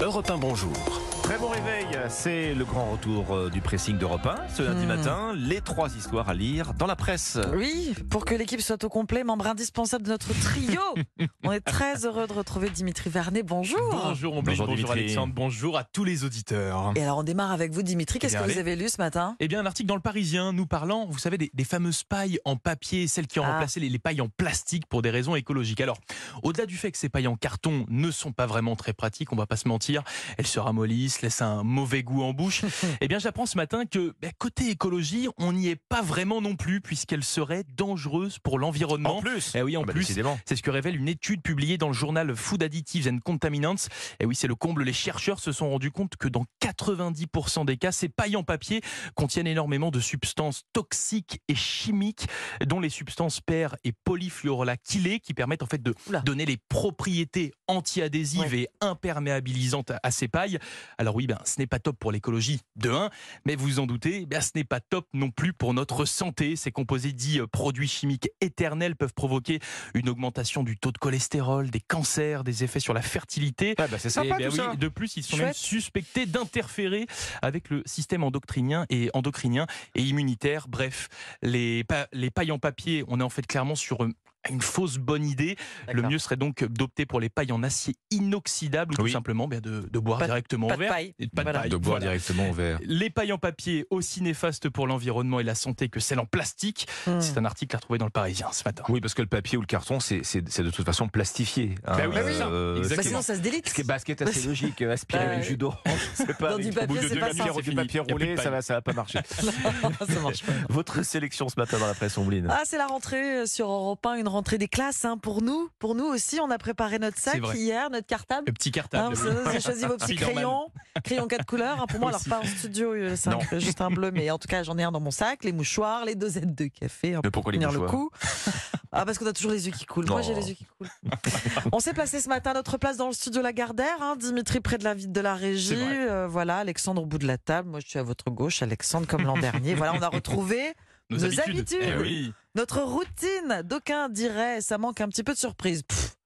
Europe 1, bonjour. Très bon réveil, c'est le grand retour euh, du pressing d'Europe 1. Ce lundi Hmm. matin, les trois histoires à lire dans la presse. Oui, pour que l'équipe soit au complet, membre indispensable de notre trio. On est très heureux de retrouver Dimitri Vernet. Bonjour. Bonjour Omblin, Bonjour, bonjour. Alexandre, bonjour à tous les auditeurs. Et alors on démarre avec vous Dimitri. Qu'est-ce Eh que vous avez lu ce matin? Eh bien, un article dans le Parisien nous parlant, vous savez, des, des fameuses pailles en papier, celles qui ont Ah. remplacé les, les pailles en plastique pour des raisons écologiques. Alors, au-delà du fait que ces pailles en carton ne sont pas vraiment très pratiques, on va pas se mentir, elles se ramollissent, laissent un mauvais goût en bouche. eh bien, j'apprends ce matin que bah, côté écologie, on n'y est pas vraiment non plus, puisqu'elles seraient dangereuses pour l'environnement. En plus Eh oui, en Ah bah, plus. C'est ce que révèle une étude publiée dans le journal Food Additives and Contaminants. Et oui, c'est le comble. Les chercheurs se sont rendus compte que dans 90% des cas, ces pailles en papier contiennent énormément de substances toxiques et chimiques, dont les substances per et polyfluorolactylées, qui permettent en fait de Oula. donner les propriétés anti-adhésives et imperméabilisantes à- à ces pailles. Alors oui, ben, ce n'est pas top pour l'écologie de 1, mais vous vous en doutez, ben, ce n'est pas top non plus pour notre santé. Ces composés dits euh, produits chimiques éternels peuvent provoquer une augmentation du taux de cholestérol, des cancers, des effets sur la fertilité. Ah bah, c'est sympa Eh ben tout oui, ça. De plus, ils sont même suspectés d'interférer avec le système endocrinien et endocrinien et immunitaire. Bref, les, pa- les pailles en papier, on est en fait clairement sur euh, une fausse bonne idée. Le mieux serait donc d'opter pour les pailles en acier inoxydable ou Oui. tout simplement ben, de, de boire Pas directement pas au de verre. paille. Et pas de Voilà. paille. De boire Voilà. directement au verre. Les pailles en papier aussi néfastes pour l'environnement et la santé que celles en plastique. Hmm. C'est un article à retrouver dans le Parisien ce matin. Oui, parce que le papier ou le carton, c'est de toute façon plastifié. hein. Bah oui. Euh, Exactement. Bah, sinon ça se délite. Ce qui est basket assez logique, euh, aspirer Ouais. avec jus d'orange, c'est pas Dans du papier, au bout de c'est deux pas ça. du papier roulé, ça va, ça va pas marcher. ça marche pas. Votre sélection ce matin dans la presse Ombline. Ah, c'est la rentrée euh, sur Europe 1, une rentrée des classes hein, pour nous. Pour nous aussi, on a préparé notre sac hier, notre cartable. Le petit Hein, cartable. vous avez vous avez choisi vos petits crayons, crayons quatre couleurs. hein, pour moi, alors pas en studio, euh, c'est un- juste un bleu, mais en tout cas, j'en ai un dans mon sac, les mouchoirs, les dosettes de café, hein, Mais les tenir le coup. Ah, parce qu'on a toujours les yeux qui coulent. Moi, j'ai les yeux qui coulent. On s'est placé ce matin à notre place dans le studio Lagardère. Hein, Dimitri près de la de la régie. Euh, voilà, Alexandre au bout de la table. Moi, je suis à votre gauche, Alexandre, comme l'an dernier. Voilà, on a retrouvé Nos, Nos habitudes. habitudes. Eh oui. notre routine. D'aucuns diraient, ça manque un petit peu de surprise. Pff,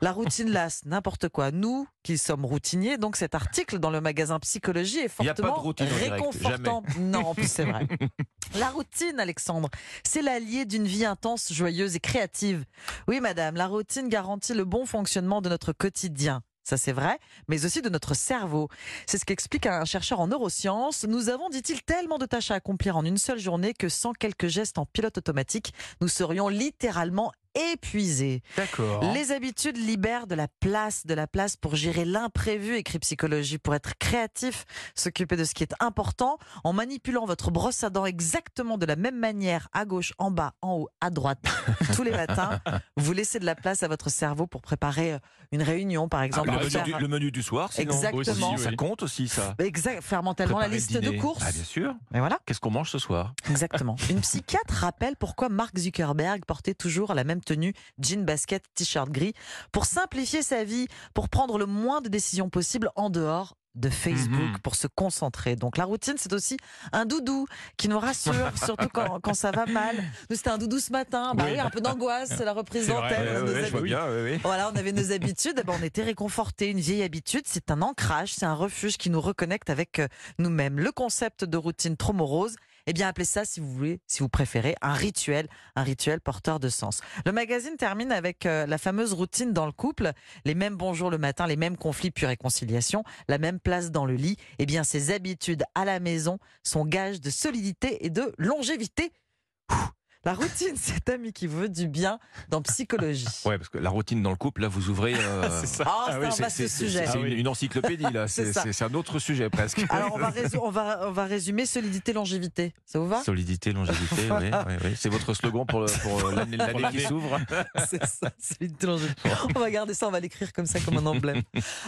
la routine lasse, n'importe quoi. Nous, qui sommes routiniers, donc cet article dans le magazine Psychologie est fortement routine en direct, réconfortant. Non, c'est vrai. La routine, Alexandre, c'est l'allié d'une vie intense, joyeuse et créative. Oui, madame, la routine garantit le bon fonctionnement de notre quotidien. Ça, c'est vrai, mais aussi de notre cerveau. C'est ce qu'explique un chercheur en neurosciences. Nous avons, dit-il, tellement de tâches à accomplir en une seule journée que sans quelques gestes en pilote automatique, nous serions littéralement épuisés. D'accord. Les habitudes libèrent de la place, de la place pour gérer l'imprévu, écrit Psychologie, pour être créatif, s'occuper de ce qui est important, en manipulant votre brosse à dents exactement de la même manière, à gauche, en bas, en haut, à droite, tous les matins. Vous laissez de la place à votre cerveau pour préparer euh, une réunion, par exemple. le, bah, menu faire- du, le menu du soir, sinon. Exactement. Aussi, ça compte aussi, ça. Exact, faire mentalement la Préparer liste de courses. Ah, bien sûr. Et voilà. Qu'est-ce qu'on mange ce soir? Exactement. Une psychiatre rappelle pourquoi Mark Zuckerberg portait toujours la même tenue, jean basket, t-shirt gris, pour simplifier sa vie, pour prendre le moins de décisions possibles en dehors de Facebook, Mhm. pour se concentrer. Donc la routine, c'est aussi un doudou qui nous rassure, surtout quand, quand ça va mal. Nous, c'était un doudou ce matin. Bah Oui. oui, un peu d'angoisse, c'est la reprise d'antenne. ouais, ouais, oui. Voilà, on avait nos habitudes, ben, on était réconfortés. Une vieille habitude, c'est un ancrage, c'est un refuge qui nous reconnecte avec euh, nous-mêmes. Le concept de routine trop morose, eh bien, appelez ça, si vous voulez, si vous préférez, un rituel, un rituel porteur de sens. Le magazine termine avec euh, la fameuse routine dans le couple, les mêmes bonjours le matin, les mêmes conflits puis réconciliation, la même place dans le lit. Eh bien, ces habitudes à la maison sont gages de solidité et de longévité. La routine, cet ami qui veut du bien dans psychologie. Ouais, parce que la routine dans le couple, là, vous ouvrez. euh, C'est ça. Ah, ah c'est oui, un vaste sujet. C'est Ah une, encyclopédie, là. C'est un autre sujet, presque. Alors on va, on va, on va résumer solidité, longévité. Ça vous va? Solidité, longévité, oui, oui, oui. C'est votre slogan pour, le- pour euh, l'année qui s'ouvre. C'est ça, solidité, longévité. On va garder ça, on va l'écrire comme ça, comme un emblème.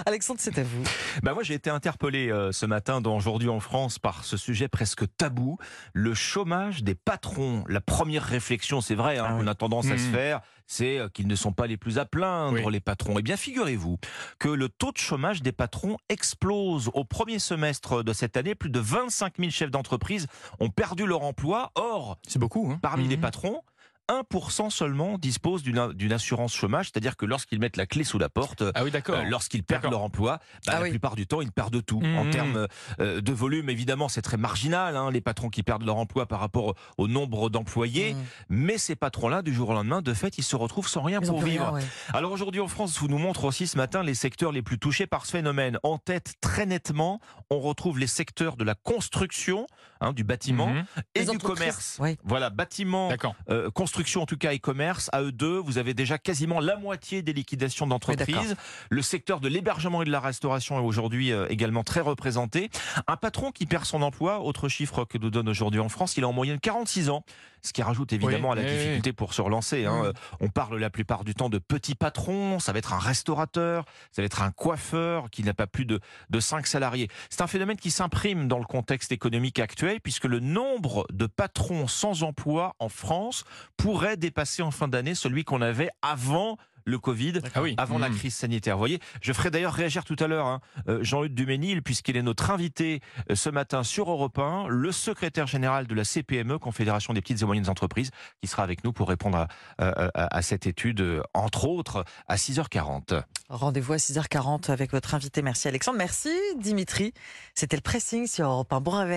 Alexandre, c'est à vous. Bah moi j'ai été interpellé euh, ce matin dans Aujourd'hui en France par ce sujet presque tabou, le chômage des patrons. La première réflexion, c'est vrai, hein, Ah oui. a tendance à se Mhm. faire, c'est euh, qu'ils ne sont pas les plus à plaindre, Oui. les patrons. Eh bien figurez-vous que le taux de chômage des patrons explose. Au premier semestre de cette année, plus de 25 000 chefs d'entreprise ont perdu leur emploi. Or, C'est beaucoup. Hein parmi les Mhm. patrons, 1% seulement disposent d'une assurance chômage, c'est-à-dire que lorsqu'ils mettent la clé sous la porte, Ah oui, euh, lorsqu'ils perdent leur emploi, bah, Ah la oui. plupart du temps, ils perdent tout. Mmh. En termes euh, de volume, évidemment, c'est très marginal, hein, les patrons qui perdent leur emploi par rapport au nombre d'employés. Mmh. Mais ces patrons-là, du jour au lendemain, de fait, ils se retrouvent sans rien Ils pour vivre. rien, ouais. Alors aujourd'hui en France, vous nous montre aussi ce matin les secteurs les plus touchés par ce phénomène. En tête, très nettement, on retrouve les secteurs de la construction, hein, du bâtiment Mhm. et Les du commerce. Voilà, bâtiment, euh, construction en tout cas et commerce, à eux deux, vous avez déjà quasiment la moitié des liquidations d'entreprises. le secteur de l'hébergement et de la restauration est aujourd'hui euh, également très représenté. Un patron qui perd son emploi, autre chiffre que nous donne aujourd'hui en France, il a en moyenne 46 ans, ce qui rajoute évidemment Oui, à la oui, oui. difficulté pour se relancer. hein. Mm. Euh, On parle la plupart du temps de petits patrons, ça va être un restaurateur, ça va être un coiffeur qui n'a pas plus de, de 5 salariés. C'est un phénomène qui s'imprime dans le contexte économique actuel puisque le nombre de patrons sans emploi en France pourrait dépasser en fin d'année celui qu'on avait avant le Covid Ah oui. avant la Mhm. crise sanitaire. Vous voyez, je ferai d'ailleurs réagir tout à l'heure hein, euh, Jean-Luc Duménil, puisqu'il est notre invité euh, ce matin sur Europe 1, le secrétaire général de la CPME, Confédération des petites et moyennes entreprises, qui sera avec nous pour répondre à, à- à- à cette étude, euh, entre autres, à 6h40. Rendez-vous à 6h40 avec votre invité. Merci Alexandre. Merci Dimitri. C'était le pressing sur Europe 1. Bon réveil.